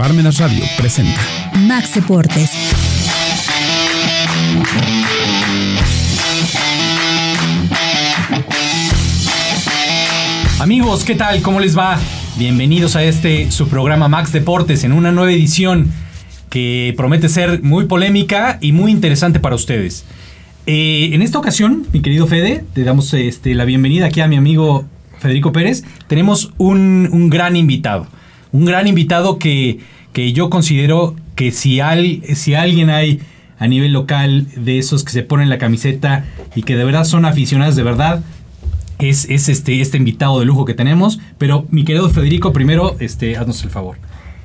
Parmenas Radio presenta Max Deportes. Amigos, ¿qué tal? ¿Cómo les va? Bienvenidos a este su programa Max Deportes en una nueva edición que promete ser muy polémica y muy interesante para ustedes. Eh, en esta ocasión, mi querido Fede, te damos este, la bienvenida aquí a mi amigo Federico Pérez. Tenemos un, un gran invitado. Un gran invitado que, que yo considero que si, al, si alguien hay a nivel local de esos que se ponen la camiseta y que de verdad son aficionados de verdad, es, es este, este invitado de lujo que tenemos. Pero mi querido Federico, primero, este, haznos el favor.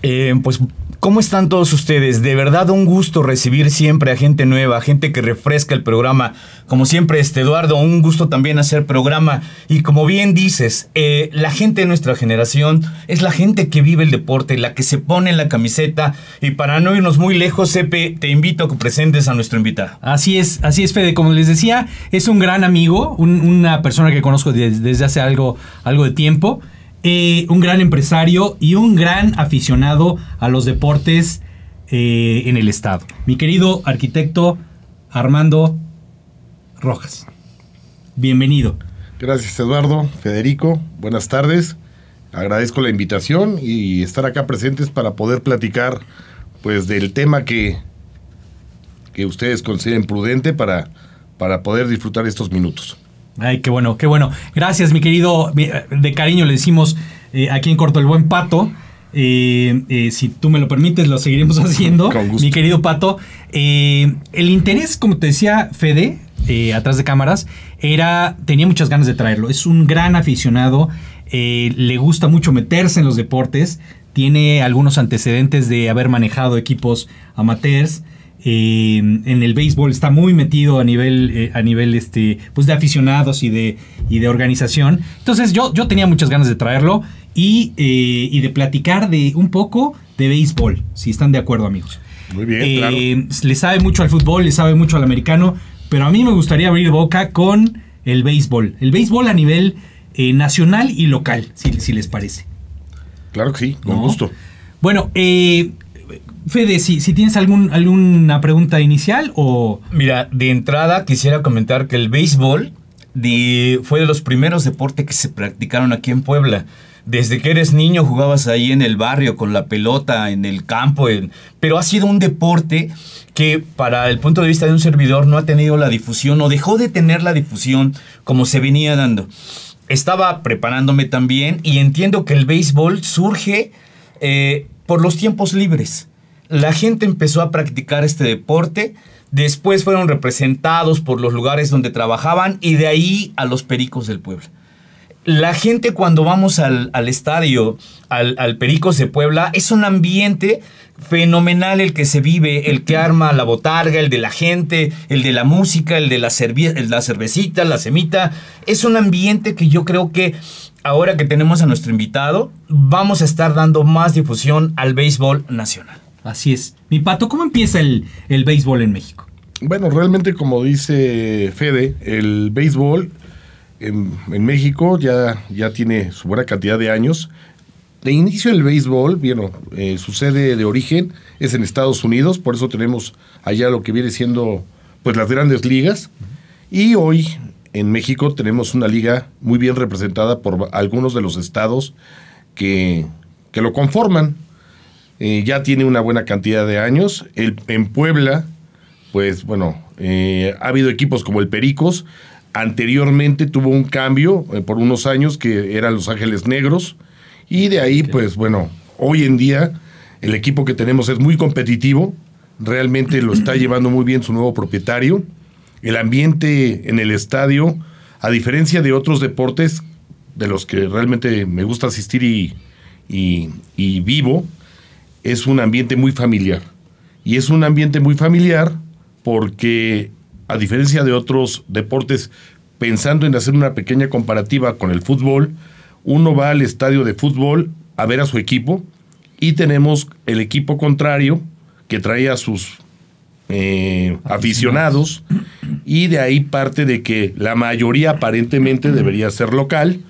Eh, pues, ¿cómo están todos ustedes? De verdad un gusto recibir siempre a gente nueva, gente que refresca el programa. Como siempre, este Eduardo, un gusto también hacer programa. Y como bien dices, eh, la gente de nuestra generación es la gente que vive el deporte, la que se pone en la camiseta. Y para no irnos muy lejos, Sepe, te invito a que presentes a nuestro invitado. Así es, así es, Fede. Como les decía, es un gran amigo, un- una persona que conozco des- desde hace algo, algo de tiempo. Eh, un gran empresario y un gran aficionado a los deportes eh, en el estado. Mi querido arquitecto Armando Rojas. Bienvenido. Gracias Eduardo, Federico, buenas tardes. Agradezco la invitación y estar acá presentes para poder platicar pues del tema que, que ustedes consideren prudente para, para poder disfrutar estos minutos. Ay, qué bueno, qué bueno. Gracias, mi querido. De cariño le decimos eh, aquí en Corto el Buen Pato. Eh, eh, si tú me lo permites, lo seguiremos haciendo. Mi querido Pato. Eh, el interés, como te decía Fede, atrás de cámaras, era. tenía muchas ganas de traerlo. Es un gran aficionado. le gusta mucho meterse en los deportes. Tiene algunos antecedentes de haber manejado equipos amateurs. Eh, en el béisbol está muy metido a nivel, eh, a nivel este, pues de aficionados y de, y de organización. Entonces yo, yo tenía muchas ganas de traerlo y, eh, y de platicar de un poco de béisbol, si están de acuerdo amigos. Muy bien, claro. Le sabe mucho al fútbol, le sabe mucho al americano, pero a mí me gustaría abrir boca con el béisbol. El béisbol a nivel nacional y local, si, si les parece. Claro que sí, con ¿no? gusto. Bueno, eh, Fede, si, tienes alguna pregunta inicial o... Mira, de entrada quisiera comentar que el béisbol fue de los primeros deportes que se practicaron aquí en Puebla. Desde que eres niño jugabas ahí en el barrio con la pelota, en el campo, en- pero ha sido un deporte que para el punto de vista de un servidor no ha tenido la difusión o dejó de tener la difusión como se venía dando. Estaba preparándome también y entiendo que el béisbol surge eh, por los tiempos libres. La gente empezó a practicar este deporte, después fueron representados por los lugares donde trabajaban y de ahí a los pericos del pueblo. La gente cuando vamos al, al estadio, al, al Pericos de Puebla, es un ambiente fenomenal el que se vive, el que arma la botarga, el de la gente, el de la música, el de la, la cervecita, la semita. Es un ambiente que yo creo que ahora que tenemos a nuestro invitado, vamos a estar dando más difusión al béisbol nacional. Así es. Mi pato, ¿cómo empieza el, el béisbol en México? Bueno, realmente como dice Fede, el béisbol en, en México ya, ya tiene su buena cantidad de años. De inicio el béisbol, bueno, eh, su sede de origen es en Estados Unidos, por eso tenemos allá lo que viene siendo pues las grandes ligas. Y hoy en México tenemos una liga muy bien representada por algunos de los estados que, que lo conforman. Eh, ya tiene una buena cantidad de años. El, en Puebla, pues bueno, eh, ha habido equipos como el Pericos. Anteriormente tuvo un cambio eh, por unos años que eran Los Ángeles Negros. Y de ahí, pues bueno, hoy en día el equipo que tenemos es muy competitivo. Realmente lo está llevando muy bien su nuevo propietario. El ambiente en el estadio, a diferencia de otros deportes de los que realmente me gusta asistir y, y- y vivo, es un ambiente muy familiar. Y es un ambiente muy familiar porque, a diferencia de otros deportes, pensando en hacer una pequeña comparativa con el fútbol, uno va al estadio de fútbol a ver a su equipo y tenemos el equipo contrario que trae a sus eh, aficionados y de ahí parte de que la mayoría aparentemente debería ser local.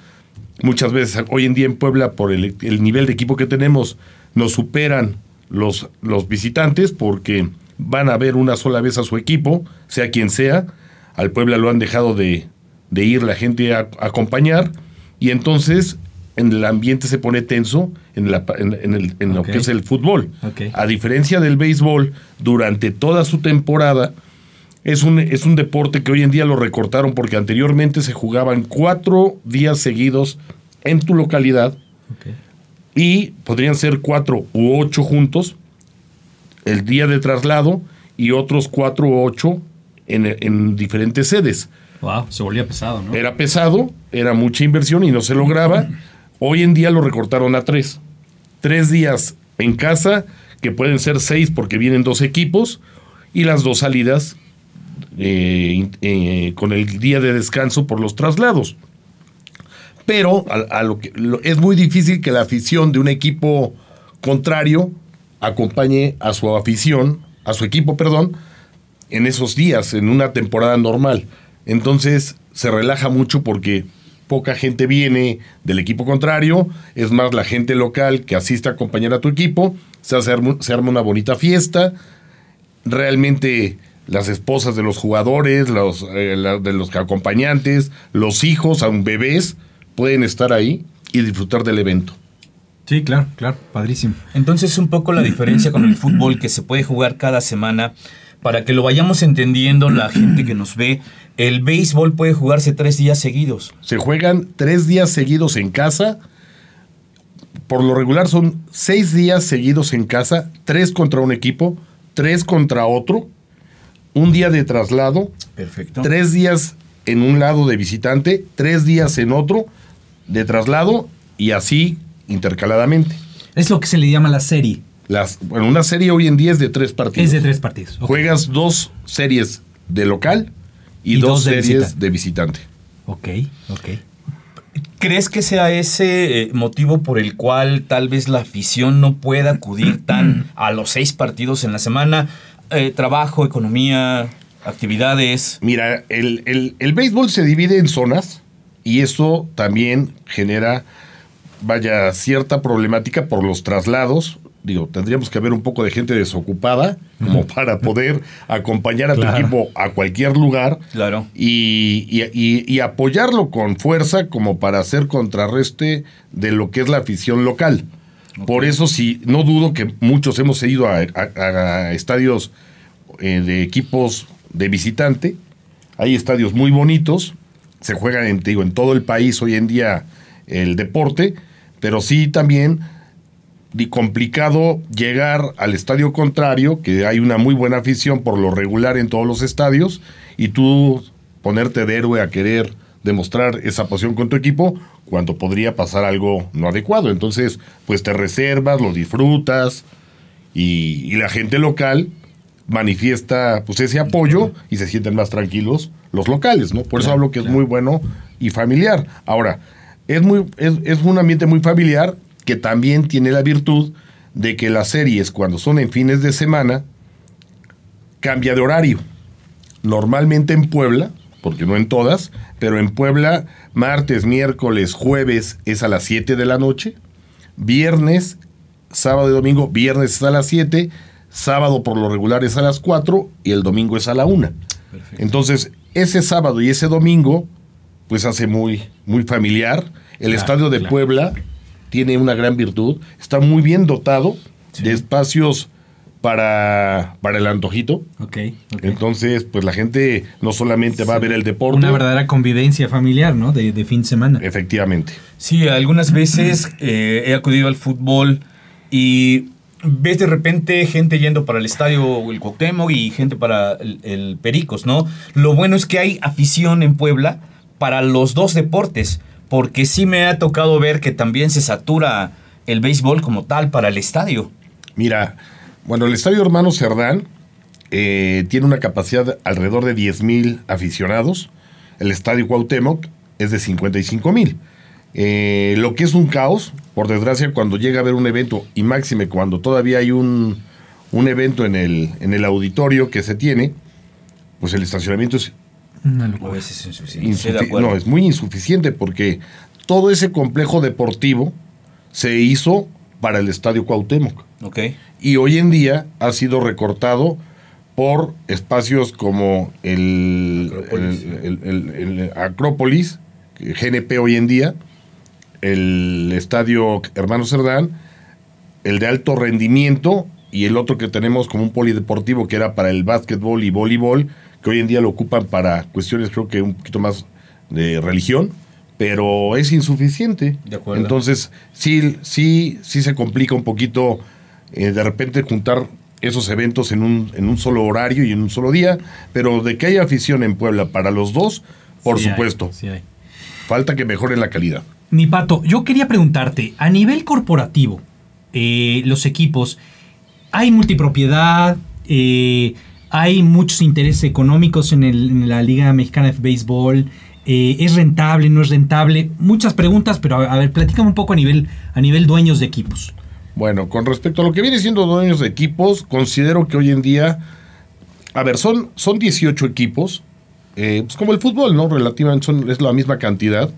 Muchas veces hoy en día en Puebla, por el, el nivel de equipo que tenemos, nos superan los, los visitantes porque van a ver una sola vez a su equipo, sea quien sea. Al Puebla lo han dejado de, de ir la gente a, a acompañar y entonces en el ambiente se pone tenso en, la, en, en el, en lo que es el fútbol. A diferencia del béisbol, durante toda su temporada, es un, es un deporte que hoy en día lo recortaron porque anteriormente se jugaban cuatro días seguidos en tu localidad. Y podrían ser cuatro u ocho juntos el día de traslado y otros cuatro u ocho en, en diferentes sedes. Wow, se volvía pesado, ¿no? Era pesado, era mucha inversión y no se lograba. Hoy en día lo recortaron a tres. Tres días en casa, que pueden ser seis porque vienen dos equipos, y las dos salidas eh, eh, con el día de descanso por los traslados. Pero a, lo que, es muy difícil que la afición de un equipo contrario acompañe a su afición, a su equipo, perdón, en esos días, en una temporada normal. Entonces se relaja mucho porque poca gente viene del equipo contrario, es más la gente local que asiste a acompañar a tu equipo, se, hace, se arma una bonita fiesta, realmente las esposas de los jugadores, los, eh, de los acompañantes, los hijos, aun bebés, pueden estar ahí y disfrutar del evento. Sí, claro, claro, padrísimo. Entonces un poco la diferencia con el fútbol que se puede jugar cada semana, para que lo vayamos entendiendo la gente que nos ve, el béisbol puede jugarse tres días seguidos. Se juegan tres días seguidos en casa. Por lo regular son seis días seguidos en casa, tres contra un equipo, tres contra otro, un día de traslado, Perfecto. tres días en un lado de visitante, tres días en otro de traslado y así intercaladamente. Es lo que se le llama la serie. Las, bueno, una serie hoy en día es de tres partidos. Es de tres partidos. Juegas dos series de local y, Y dos, dos de series visitante. de visitante. Ok, ok. ¿Crees que sea ese eh, motivo por el cual tal vez la afición no pueda acudir tan a los seis partidos en la semana? Eh, trabajo, economía, actividades. Mira, el, el- el béisbol se divide en zonas y eso también genera, vaya, cierta problemática por los traslados. Digo, tendríamos que haber un poco de gente desocupada como para poder acompañar a tu equipo a cualquier lugar Claro. y, y- y- y apoyarlo con fuerza como para hacer contrarreste de lo que es la afición local. Por eso sí, no dudo que muchos hemos ido a, a- a estadios eh, de equipos de visitante. Hay estadios muy bonitos, se juegan en, todo el país hoy en día el deporte, pero sí también di- complicado llegar al estadio contrario, que hay una muy buena afición por lo regular en todos los estadios, y tú ponerte de héroe a querer demostrar esa pasión con tu equipo, cuando podría pasar algo no adecuado. Entonces, pues te reservas, lo disfrutas, y, y la gente local manifiesta pues ese apoyo y se sienten más tranquilos los locales, ¿no? Por eso hablo que es muy bueno y familiar. Ahora, es, muy, es, es un ambiente muy familiar que también tiene la virtud de que las series, cuando son en fines de semana, cambia de horario. Normalmente en Puebla, porque no en todas, pero en Puebla, martes, miércoles, jueves es a las 7 de la noche, viernes, sábado y domingo, viernes es a las 7, sábado por lo regular es a las 4 y el domingo es a la 1. Entonces, ese sábado y ese domingo, pues hace muy, muy familiar. El Claro, estadio de claro. Puebla tiene una gran virtud, está muy bien dotado de espacios para, para el antojito. Ok, ok. Entonces, pues la gente no solamente va a ver el deporte, Una verdadera convivencia familiar, ¿no? De, de fin de semana. efectivamente. Sí, algunas veces eh, he acudido al fútbol y ves de repente gente yendo para el estadio el Cuauhtémoc y gente para el, Pericos, ¿no? Lo bueno es que hay afición en Puebla para los dos deportes, porque sí me ha tocado ver que también se satura el béisbol como tal para el estadio. Mira, bueno, el Estadio Hermano Cerdán eh, tiene una capacidad alrededor de 10 mil aficionados. El Estadio Cuauhtémoc es de 55 mil. Eh, lo que es un caos, por desgracia, cuando llega a haber un evento, y máxime cuando todavía hay un, un evento en el, en el auditorio que se tiene, pues el estacionamiento es Una A locura. veces es insuficiente. No, es muy insuficiente porque todo ese complejo deportivo se hizo para el Estadio Cuauhtémoc. Ok. Y hoy en día ha sido recortado por espacios como el Acrópolis. el- el- el- el Acrópolis, GNP hoy en día, el Estadio Hermano Cerdán, el de alto rendimiento y el otro que tenemos como un polideportivo que era para el básquetbol y voleibol, que hoy en día lo ocupan para cuestiones creo que un poquito más de religión, pero es insuficiente. De acuerdo. Entonces, sí, sí, sí se complica un poquito eh, de repente juntar esos eventos en un, en un solo horario y en un solo día, pero de que haya afición en Puebla para los dos, por Sí hay, supuesto. sí hay. Falta que mejoren la calidad. Mi pato, yo quería preguntarte, a nivel corporativo, eh, los equipos, ¿hay multipropiedad? Eh, ¿Hay muchos intereses económicos en, la Liga Mexicana de Béisbol? Eh, ¿Es rentable? ¿No es rentable? Muchas preguntas, pero a, ver, platícame un poco a nivel, a nivel dueños de equipos. Bueno, con respecto a lo que viene siendo dueños de equipos, considero que hoy en día, a ver, son, son 18 equipos, pues como el fútbol, ¿no? Relativamente es la misma cantidad.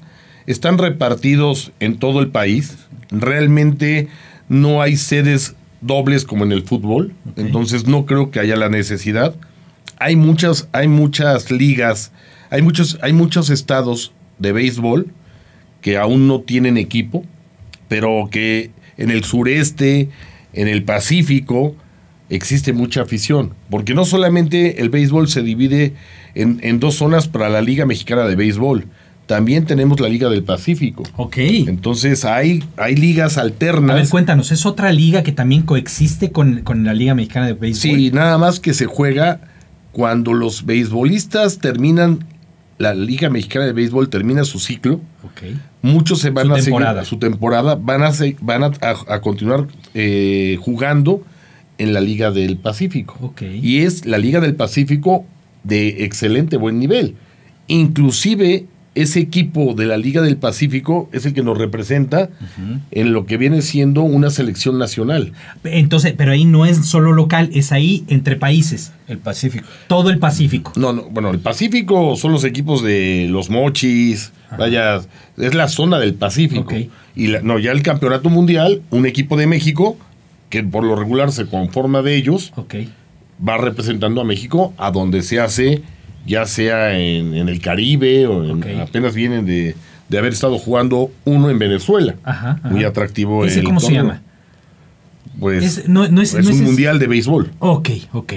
Están repartidos en todo el país. Realmente no hay sedes dobles como en el fútbol, entonces no creo que haya la necesidad. Hay muchas, hay muchas ligas, hay muchos, hay muchos estados de béisbol que aún no tienen equipo, pero que en el sureste, en el Pacífico, existe mucha afición. Porque no solamente el béisbol se divide en, en dos zonas para la Liga Mexicana de Béisbol, también tenemos la Liga del Pacífico. Ok. Entonces hay, hay ligas A ver, alternas. cuéntanos, ¿es otra liga que también coexiste con, con la Liga Mexicana de Béisbol? Sí, nada más que se juega cuando los beisbolistas terminan, la Liga Mexicana de Béisbol termina su ciclo. Ok. Muchos se van Su a temporada. seguir su temporada, van a, se- van a, a- a continuar eh, jugando en la Liga del Pacífico. Ok. Y es la Liga del Pacífico de excelente buen nivel. Inclusive ese equipo de la Liga del Pacífico es el que nos representa en lo que viene siendo una selección nacional. Entonces, pero ahí no es solo local, es ahí entre países. El Pacífico. Todo el Pacífico. No, no, bueno, el Pacífico son los equipos de los Mochis, vaya, es la zona del Pacífico. Ok. Y la- no, ya el campeonato mundial, un equipo de México, que por lo regular se conforma de ellos, Ok. va representando a México a donde se hace, ya sea en, en el Caribe o en- apenas vienen de, de haber estado jugando uno en Venezuela. Ajá, ajá. Muy atractivo. ¿Ese el cómo se llama? Pues Es- no- no es- es no un es- mundial de béisbol. Ok, ok,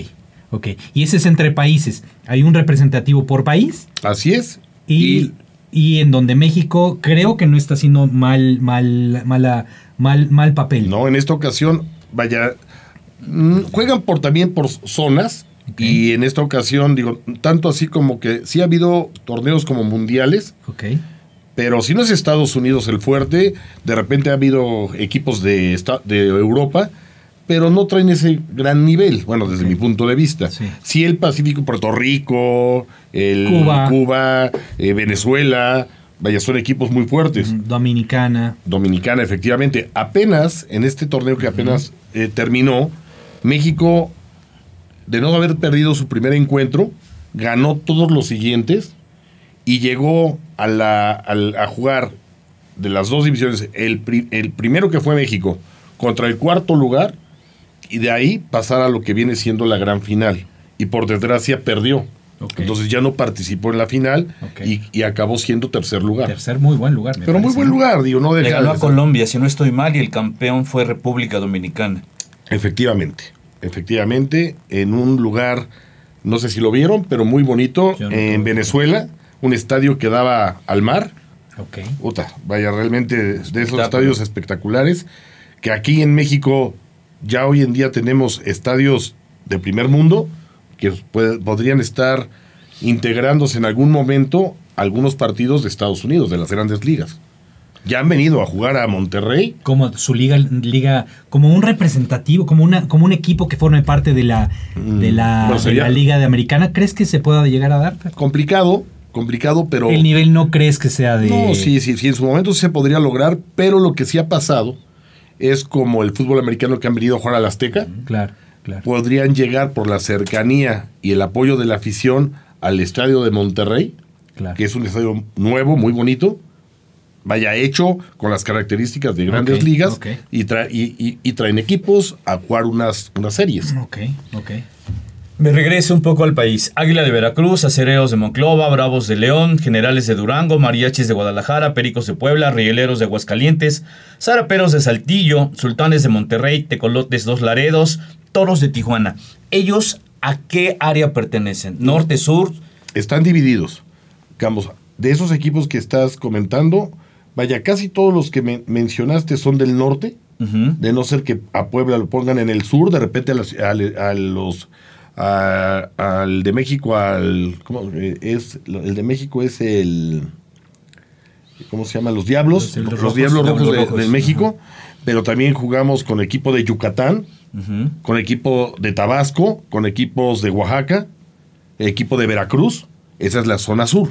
ok. Y ese es entre países. Hay un representativo por país Así es. y, y en donde México creo que no está haciendo mal, mal, mala, mal, mal papel. No, en esta ocasión, vaya, mm, juegan por también por zonas. Y en esta ocasión, digo, tanto así como que sí ha habido torneos como mundiales, Ok. pero si no es Estados Unidos el fuerte, de repente ha habido equipos de, de Europa, pero no traen ese gran nivel, bueno, desde mi punto de vista. Sí. Sí, el Pacífico, Puerto Rico, el Cuba. Cuba, eh, Venezuela, vaya, son equipos muy fuertes. Dominicana. Dominicana, efectivamente. Apenas, en este torneo que apenas eh, terminó, México, de no haber perdido su primer encuentro, ganó todos los siguientes y llegó a, la, a jugar de las dos divisiones, el, pri- el primero que fue México contra el cuarto lugar y de ahí pasar a lo que viene siendo la gran final. Y por desgracia perdió. Entonces ya no participó en la final y, y acabó siendo tercer lugar. Tercer muy buen lugar. me Pero muy buen lugar, digo, no Le deja ganó a Colombia, si no estoy mal, y el campeón fue República Dominicana. Efectivamente, efectivamente, en un lugar, no sé si lo vieron, pero muy bonito, no en. Venezuela, un estadio que daba al mar. Ok. Puta, vaya, realmente de esos estadios espectaculares, que aquí en México ya hoy en día tenemos estadios de primer mundo, que puede- podrían estar integrándose en algún momento algunos partidos de Estados Unidos, de las grandes ligas. Ya han venido a jugar a Monterrey Como su liga, liga, como un representativo, como una, como un equipo que forme parte de la, de la, Mm, bueno, de la liga de americana. ¿Crees que se pueda llegar a dar? complicado, complicado, pero... El nivel no crees que sea de. No, sí, sí, sí, en su momento se podría lograr, pero lo que sí ha pasado es como el fútbol americano que han venido a jugar al Azteca, Claro, claro. podrían llegar por la cercanía y el apoyo de la afición al estadio de Monterrey, claro. que es un estadio nuevo, muy bonito, vaya hecho con las características de grandes ligas. Y, tra- y- y- y traen equipos a jugar unas, unas series. Ok, ok. Me regreso un poco al país. Águila de Veracruz, Acereros de Monclova, Bravos de León, Generales de Durango, Mariachis de Guadalajara, Pericos de Puebla, Rieleros de Aguascalientes, Zaraperos de Saltillo, Sultanes de Monterrey, Tecolotes Dos Laredos, Toros de Tijuana. ¿Ellos a qué área pertenecen? ¿Norte, sur? Están divididos. Digamos, de esos equipos que estás comentando, vaya, casi todos los que me- mencionaste son del norte, de no ser que a Puebla lo pongan en el sur, de repente a, las- al- a los a- al de México al ¿cómo eh, es el de México es el ¿cómo se llama? Los Diablos, Los Diablos los, Rojos. Diablos Rojos, Diablos de, Rojos, de México, pero también jugamos con equipo de Yucatán, con equipo de Tabasco, con equipos de Oaxaca, equipo de Veracruz, esa es la zona sur.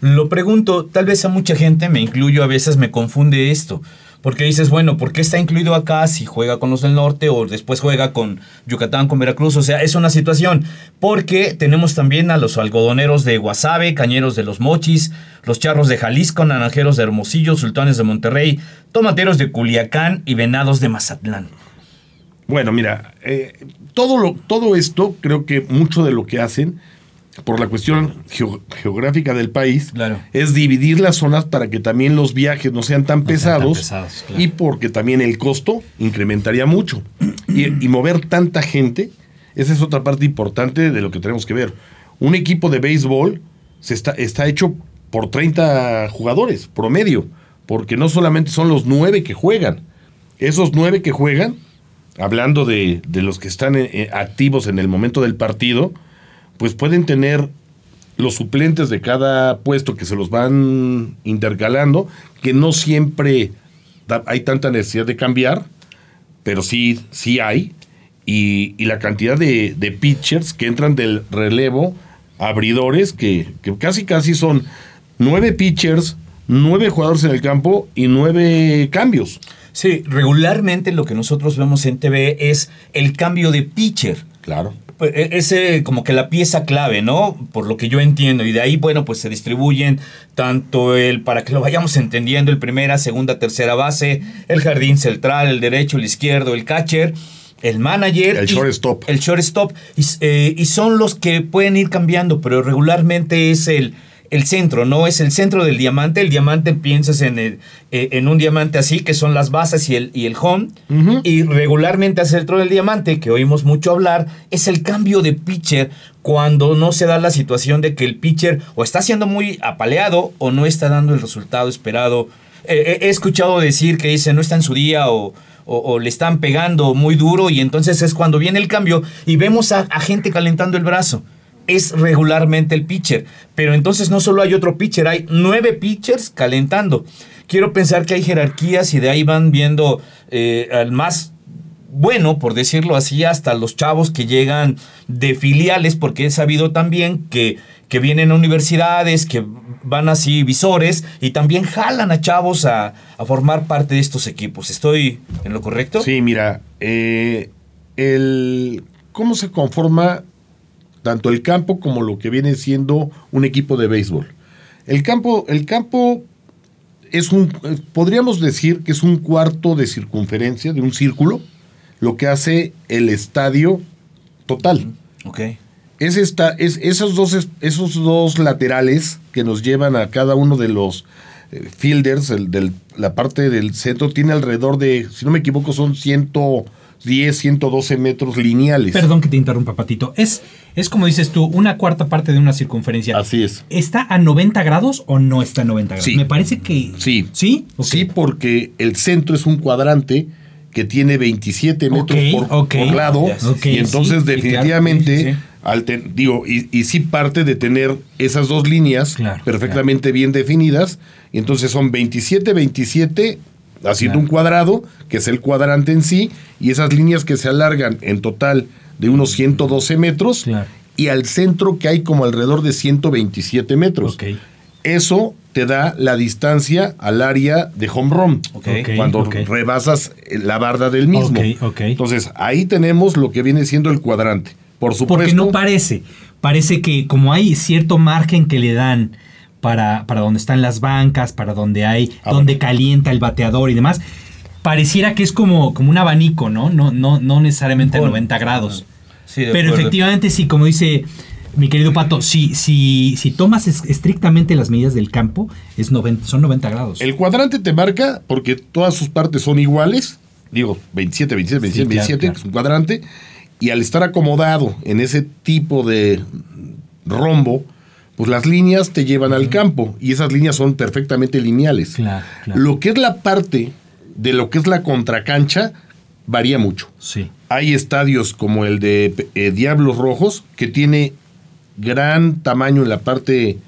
Lo pregunto, tal vez a mucha gente, me incluyo, a veces me confunde esto. Porque dices, bueno, ¿por qué está incluido acá si juega con los del norte o después juega con Yucatán, con Veracruz? O sea, es una situación. Porque tenemos también a los algodoneros de Guasave, cañeros de los Mochis, los charros de Jalisco, naranjeros de Hermosillo, sultanes de Monterrey, tomateros de Culiacán y venados de Mazatlán. Bueno, mira, eh, todo, lo, todo esto, creo que mucho de lo que hacen, por la cuestión geo- geográfica del país, Claro. es dividir las zonas para que también los viajes no sean tan No sean tan pesados, claro. y porque también el costo incrementaría mucho. Y, y mover tanta gente, esa es otra parte importante de lo que tenemos que ver. Un equipo de béisbol se está, está hecho por 30 jugadores promedio, porque no solamente son los nueve que juegan, esos nueve que juegan, hablando de, de los que están eh, eh, activos en el momento del partido, pues pueden tener los suplentes de cada puesto que se los van intercalando, que no siempre hay tanta necesidad de cambiar, pero sí, sí hay. Y, y la cantidad de, de pitchers que entran del relevo, abridores, que, que casi casi son nueve pitchers, nueve jugadores en el campo y nueve cambios. Sí, regularmente lo que nosotros vemos en TV es el cambio de pitcher. Claro. Pues, e- Ese como que la pieza clave, ¿no? Por lo que yo entiendo. Y de ahí, bueno, pues se distribuyen tanto el, para que lo vayamos entendiendo, el primera, segunda, tercera base, el jardín central, el derecho, el izquierdo, el catcher, el manager. El shortstop. El shortstop. Y, eh, y son los que pueden ir cambiando, pero regularmente es el, el centro, ¿no? Es el centro del diamante. El diamante piensas en, el, eh, en un diamante así, que son las bases y el, y el home. Y regularmente hacia el centro del diamante, que oímos mucho hablar, es el cambio de pitcher cuando no se da la situación de que el pitcher o está siendo muy apaleado o no está dando el resultado esperado. Eh, he- he escuchado decir que dice no está en su día o, o- o le están pegando muy duro y entonces es cuando viene el cambio y vemos a, a gente calentando el brazo. Es regularmente el pitcher, pero entonces no solo hay otro pitcher, hay nueve pitchers calentando. Quiero pensar que hay jerarquías y de ahí van viendo eh, al más bueno, por decirlo así, hasta los chavos que llegan de filiales, porque he sabido también que, que vienen a universidades, que van así visores y también jalan a chavos a, a formar parte de estos equipos. ¿Estoy en lo correcto? Sí, mira, eh, el, ¿cómo se conforma tanto el campo como lo que viene siendo un equipo de béisbol? El campo, el campo es un, podríamos decir que es un cuarto de circunferencia, de un círculo, lo que hace el estadio total. Ok. Es esta, es esos dos, es- esos dos laterales que nos llevan a cada uno de los eh, fielders, el del- la parte del centro, tiene alrededor de, si no me equivoco, son 110, 112 metros lineales. Perdón que te interrumpa, Patito. Es, es como dices tú, una cuarta parte de una circunferencia. Así es. ¿Está a 90 grados o no está a 90 grados? Sí. Me parece que. Sí. ¿Sí? Sí, porque el centro es un cuadrante que tiene 27 metros por, lado. Y entonces, sí, definitivamente. Sí, al ten- digo, y, y sí parte de tener esas dos líneas Claro, perfectamente bien definidas. Y entonces son 27, 27, haciendo Claro. un cuadrado, que es el cuadrante en sí, y esas líneas que se alargan en total de unos 112 metros. Claro. Y al centro que hay como alrededor de 127 metros. Eso te da la distancia al área de home run. Ok. Ok, Cuando ok. rebasas la barda del mismo. Entonces, ahí tenemos lo que viene siendo el cuadrante. Por supuesto. Porque no parece. Parece que como hay cierto margen que le dan para, para donde están las bancas, para donde hay, Ah, donde bueno. calienta el bateador y demás. Pareciera que es como, como un abanico, ¿no? No, no, no necesariamente a Bueno, 90 grados. Sí, Pero efectivamente, sí, como dice mi querido Pato, si, si, si tomas es- estrictamente las medidas del campo, es 90, son 90 grados. El cuadrante te marca porque todas sus partes son iguales. Digo, 27, 27, 27, Sí, claro, 27, claro. es un cuadrante. Y al estar acomodado en ese tipo de rombo, pues las líneas te llevan al campo. Y esas líneas son perfectamente lineales. Claro, claro. Lo que es la parte de lo que es la contracancha varía mucho. Sí. Hay estadios como el de eh, Diablos Rojos, que tiene gran tamaño en la parte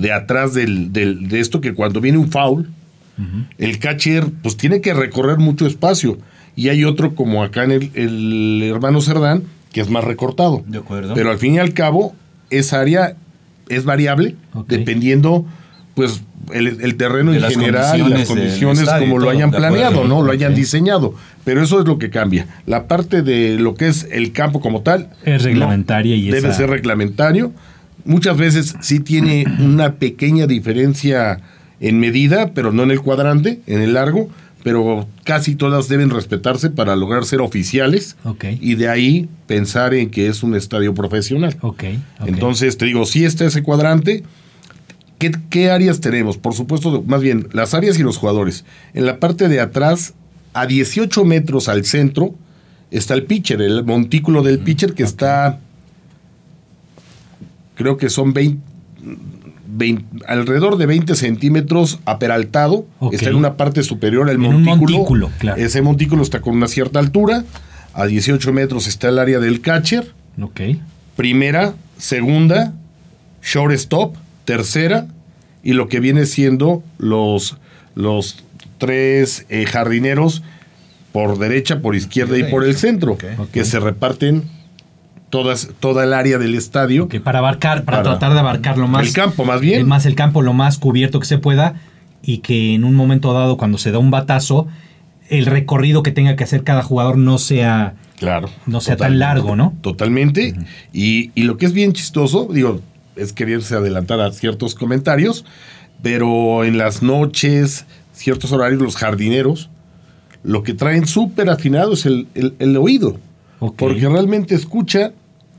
de atrás del, del- de esto, que cuando viene un foul, el catcher pues tiene que recorrer mucho espacio. Y hay otro como acá en el, el hermano Cerdán, que es más recortado. De acuerdo. Pero al fin y al cabo, esa área es variable, dependiendo pues el, el terreno De en general, y las condiciones estadio como lo hayan planeado, ¿no? Lo hayan diseñado. Pero eso es lo que cambia. La parte de lo que es el campo como tal. Es reglamentaria y Debe esa- ser reglamentario. Muchas veces sí tiene una pequeña diferencia en medida, pero no en el cuadrante, en el largo. Pero casi todas deben respetarse para lograr ser oficiales. Ok. Y de ahí pensar en que es un estadio profesional. Ok. ok. Entonces, te digo, sí está ese cuadrante. ¿Qué, qué áreas tenemos? Por supuesto, más bien, las áreas y los jugadores. En la parte de atrás, a 18 metros al centro, está el pitcher, el montículo del pitcher que está, creo que son 20, 20 alrededor de 20 centímetros aperaltado. Está en una parte superior al montículo. montículo, claro. Ese montículo está con una cierta altura. A 18 metros está el área del catcher Ok. primera, segunda, shortstop, tercera y lo que viene siendo los, los tres eh, jardineros por derecha, por izquierda y por el centro, que se reparten todas, toda el área del estadio. Para abarcar, para, Para- tratar de abarcar lo más. El campo, más bien. el más el campo, lo más cubierto que se pueda. Y que en un momento dado, cuando se da un batazo, el recorrido que tenga que hacer cada jugador no sea. Claro. No sea tan largo, ¿no? Totalmente. y, y lo que es bien chistoso, digo, es quererse adelantar a ciertos comentarios, pero en las noches, ciertos horarios, los jardineros, lo que traen súper afinado es el, el- el oído. Porque realmente escucha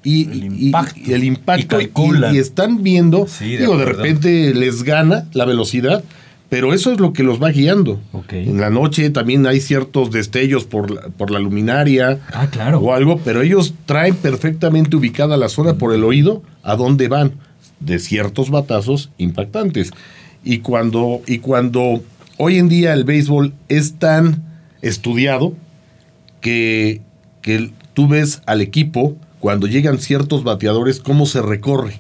y, El impacto. y el impacto Y calculan. y- y están viendo, Sí, de digo, de repente les gana la velocidad, pero eso es lo que los va guiando. En la noche también hay ciertos destellos por la, por la luminaria Ah, claro. o algo, pero ellos traen perfectamente ubicada la zona por el oído a dónde van de ciertos batazos impactantes. Y cuando, y cuando hoy en día el béisbol es tan estudiado que, que tú ves al equipo cuando llegan ciertos bateadores cómo se recorre.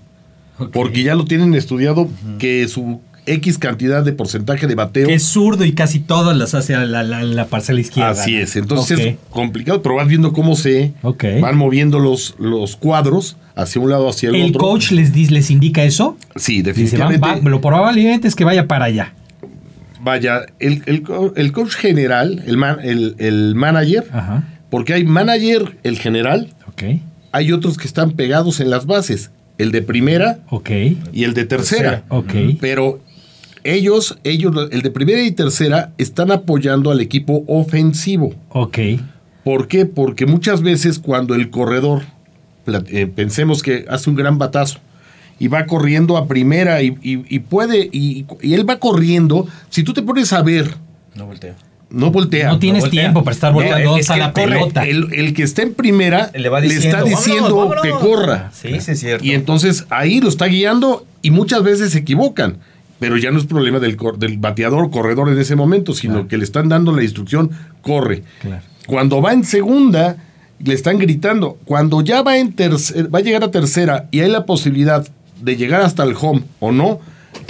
Porque ya lo tienen estudiado que su X cantidad de porcentaje de bateo Que es zurdo y casi todas las hace a la, la- la parcela izquierda. Así ¿no? es, entonces es complicado, pero vas viendo cómo se van moviendo los, los cuadros hacia un lado, hacia el, ¿El otro. coach les, les indica eso? Sí, definitivamente. va- lo probable es que vaya para allá. Vaya, el, el el coach general, el, man- el, el manager, Ajá. porque hay manager, el general, Ok. Hay otros que están pegados en las bases, el de primera Ok. y el de tercera. Ok. Pero ellos, ellos, el de primera y tercera, están apoyando al equipo ofensivo. Ok. ¿Por qué? Porque muchas veces cuando el corredor, eh, pensemos que hace un gran batazo y va corriendo a primera y, y- y puede, y, y él va corriendo, si tú te pones a ver, No volteo. No voltea. No tienes voltea. tiempo para estar No, volteando es a la corre, pelota. El, el que está en primera Le va le está diciendo "Vámonos, que vámonos". corra. Sí, sí, es cierto. Y entonces ahí lo está guiando y muchas veces se equivocan. Pero ya no es problema del, cor- del bateador corredor en ese momento, sino Claro. que le están dando la instrucción, corre. Claro. Cuando va en segunda, le están gritando. Cuando ya va en tercer, va a llegar a tercera y hay la posibilidad de llegar hasta el home o no,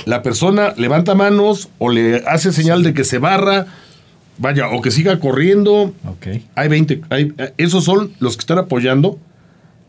la persona levanta manos o le hace señal de que se barra, vaya, o que siga corriendo. Ok. Hay 20, hay- esos son los que están apoyando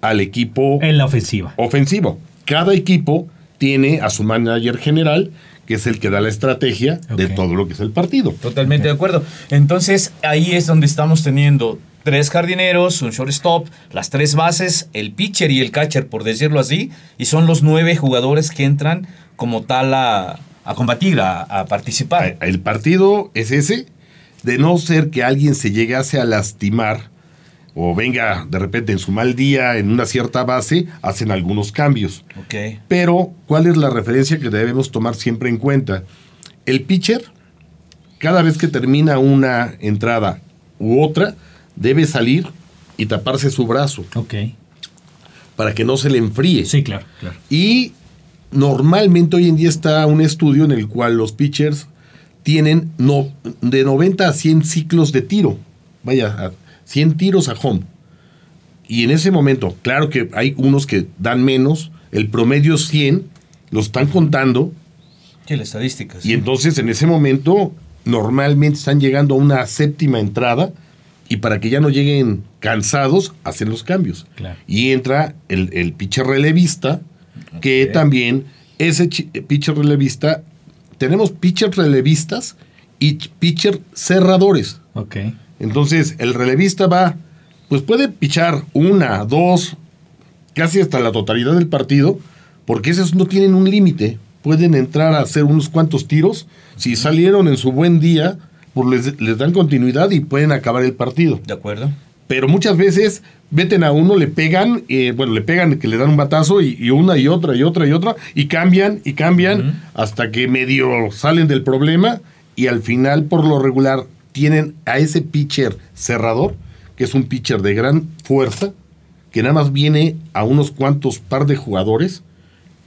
al equipo En la ofensiva. ofensivo. Cada equipo tiene a su manager general, que es el que da la estrategia de todo lo que es el partido. Totalmente de acuerdo. Entonces, ahí es donde estamos teniendo tres jardineros, un shortstop, las tres bases, el pitcher y el catcher, por decirlo así, y son los nueve jugadores que entran como tal a, a combatir, a, a participar. El partido es ese, de no ser que alguien se llegase a lastimar o venga de repente en su mal día en una cierta base, hacen algunos cambios. Ok. Pero, ¿cuál es la referencia que debemos tomar siempre en cuenta? El pitcher, cada vez que termina una entrada u otra, debe salir y taparse su brazo Ok. para que no se le enfríe. Sí, claro, claro. Y normalmente hoy en día está un estudio en el cual los pitchers tienen no, de 90 a 100 ciclos de tiro. Vaya, a 100 tiros a home. Y en ese momento, claro que hay unos que dan menos, el promedio es 100, lo están contando, Sí, la estadística. y sí. entonces en ese momento normalmente están llegando a una séptima entrada y para que ya no lleguen cansados, hacen los cambios. Claro. Y entra el, el pitcher relevista, que también ese chi- pitcher relevista, tenemos pitchers relevistas y ch- pitcher cerradores. Ok. Entonces el relevista va, pues puede pichar una, dos, casi hasta la totalidad del partido, porque esos no tienen un límite. Pueden entrar a hacer unos cuantos tiros. Si salieron en su buen día, pues les, les dan continuidad y pueden acabar el partido. ¿De acuerdo? Pero muchas veces meten a uno, le pegan, eh, bueno, le pegan que le dan un batazo y, y una y otra y otra y otra, y cambian y cambian hasta que medio salen del problema y al final, por lo regular, tienen a ese pitcher cerrador, que es un pitcher de gran fuerza, que nada más viene a unos cuantos par de jugadores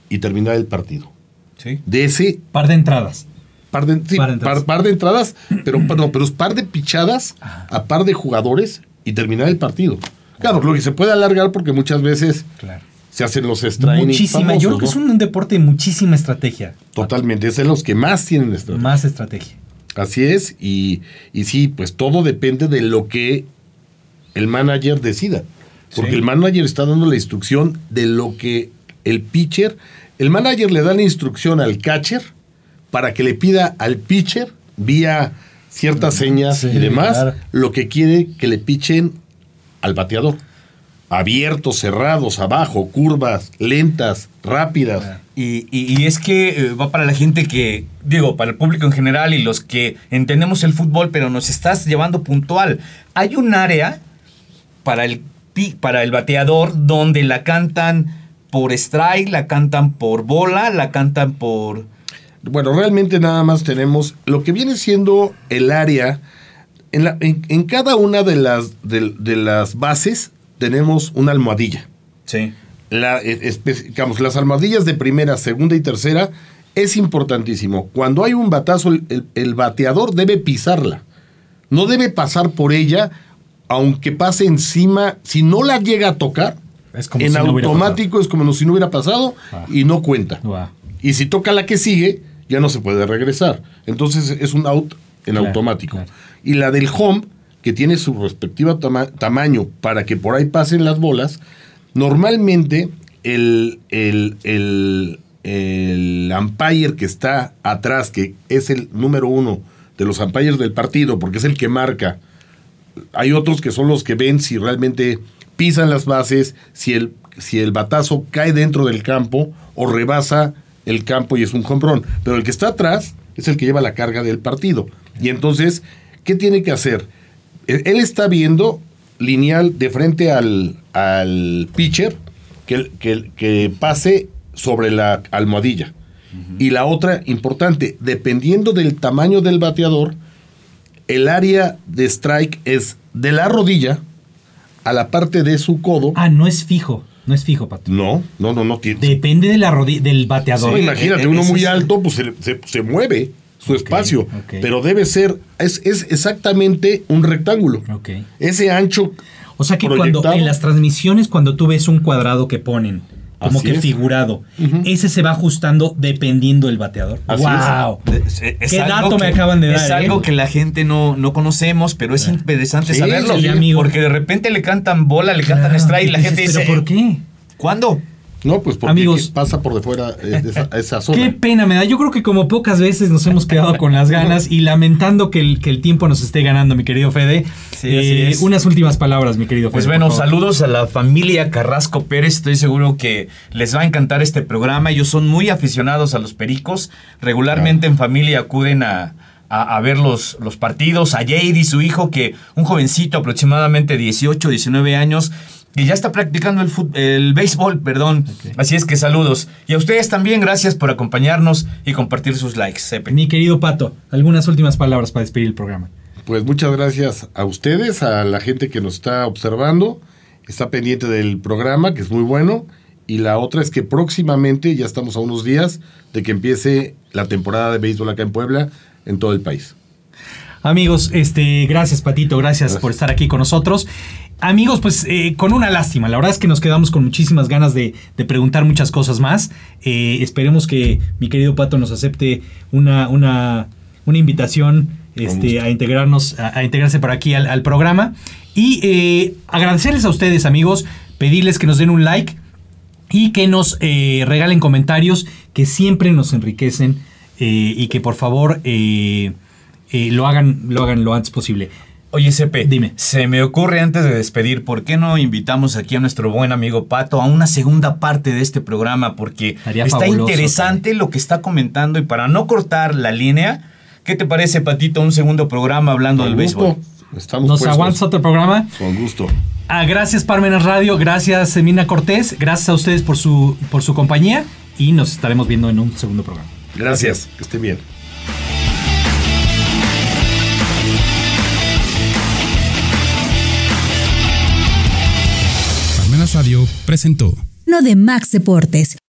y terminar el partido. Sí. De ese Par de entradas. par de, sí, Par de entradas. par- par de entradas, pero, no, pero es par de pichadas a par de jugadores y terminar el partido. Claro, lo que se puede alargar porque muchas veces Claro. se hacen los extra innings Muchísima. Yo creo que es un deporte de muchísima estrategia. Totalmente, es de los que más tienen estrategia. Más estrategia. Así es, y, y sí, pues todo depende de lo que el manager decida. Porque Sí. el manager está dando la instrucción de lo que el pitcher, el manager le da la instrucción al catcher para que le pida al pitcher vía ciertas señas sí, y demás claro. lo que quiere que le pichen al bateador. Abiertos, cerrados, abajo, curvas, lentas, rápidas. Y, y- y es que eh, va para la gente que, digo, para el público en general y los que entendemos el fútbol, pero nos estás llevando puntual. Hay un área para el, para el bateador donde la cantan por strike, la cantan por bola, la cantan por... Bueno, realmente nada más tenemos lo que viene siendo el área. En, la- en- en cada una de las, de, de las bases tenemos una almohadilla. Sí. La, espe- digamos, las almohadillas de primera, segunda y tercera es importantísimo. Cuando hay un batazo, el, el- el bateador debe pisarla. No debe pasar por ella, aunque pase encima. Si no la llega a tocar, Es como en si no hubiera automático es como si no hubiera pasado Ah. y no cuenta. Y si toca la que sigue, ya no se puede regresar. Entonces es un out en Claro, automático. claro. Y la del home, que tiene su respectivo tama- tamaño para que por ahí pasen las bolas, normalmente el, el, el, el umpire que está atrás, que es el número uno de los umpires del partido, porque es el que marca, hay otros que son los que ven si realmente pisan las bases, si el, si el batazo cae dentro del campo o rebasa el campo y es un comprón. Pero el que está atrás es el que lleva la carga del partido. Y entonces, ¿qué tiene que hacer? Él él está viendo lineal de frente al, al pitcher que, que, que pase sobre la almohadilla. Y la otra importante, dependiendo del tamaño del bateador, el área de strike es de la rodilla a la parte de su codo. Ah, no es fijo. No es fijo, Pato. No, no, no, no tiene. Depende de la del bateador. No, imagínate, eh, uno ese muy alto, pues se, se- se mueve su espacio. ok. Pero debe ser, es, es exactamente un rectángulo. Ok. Ese ancho. O sea que cuando en las transmisiones, cuando tú ves un cuadrado que ponen, como Así que es. figurado, ese se va ajustando dependiendo del bateador. Así ¡Wow! Es- es ¿Qué dato me acaban de dar, Es eh? algo que la gente no, no conocemos, pero es interesante Sí, saberlo. sí, amigo. Porque de repente le cantan bola, le cantan Claro, strike y la dices, gente dice... ¿Pero por qué? ¿Cuándo? No, pues porque Amigos. pasa por de fuera eh, esa, esa zona. Qué pena me da. Yo creo que como pocas veces nos hemos quedado con las ganas y lamentando que el, que el tiempo nos esté ganando, mi querido Fede. Eh, Sí, así es. Unas últimas palabras, mi querido Fede. Pues bueno, saludos a la familia Carrasco Pérez. Estoy seguro que les va a encantar este programa. Ellos son muy aficionados a los pericos. Regularmente en familia acuden a, a- a ver los, los partidos. A Jady, su hijo, que un jovencito aproximadamente 18, 19 años. Que ya está practicando el, fut- el béisbol, perdón. Así es que saludos. Y a ustedes también, gracias por acompañarnos y compartir sus likes. Sepe. Mi querido Pato, algunas últimas palabras para despedir el programa. Pues muchas gracias a ustedes, a la gente que nos está observando, está pendiente del programa, que es muy bueno. Y la otra es que próximamente, ya estamos a unos días de que empiece la temporada de béisbol acá en Puebla, en todo el país. Amigos, este, gracias Patito, gracias, Gracias. por estar aquí con nosotros. Amigos, pues eh, con una lástima, la verdad es que nos quedamos con muchísimas ganas de, de preguntar muchas cosas más. Eh, esperemos que mi querido Pato nos acepte una, una, una invitación este, a integrarnos, a, a integrarse por aquí al, al programa. Y eh, agradecerles a ustedes, amigos, pedirles que nos den un like y que nos eh, regalen comentarios que siempre nos enriquecen eh, y que por favor eh, eh, lo, hagan, lo hagan lo antes posible. Oye, Sepe, Dime. se me ocurre antes de despedir, ¿por qué no invitamos aquí a nuestro buen amigo Pato a una segunda parte de este programa? Porque Estaría está fabuloso, interesante lo que está comentando y para no cortar la línea, ¿qué te parece, Patito, un segundo programa hablando Con del béisbol? gusto, estamos ¿Nos puestos. aguantas otro programa? Con gusto. Ah, gracias Parmenas Radio, gracias Semina Cortés, gracias a ustedes por su, por su compañía y nos estaremos viendo en un segundo programa. Gracias, que esté bien. Radio presentó Lo de Max Deportes.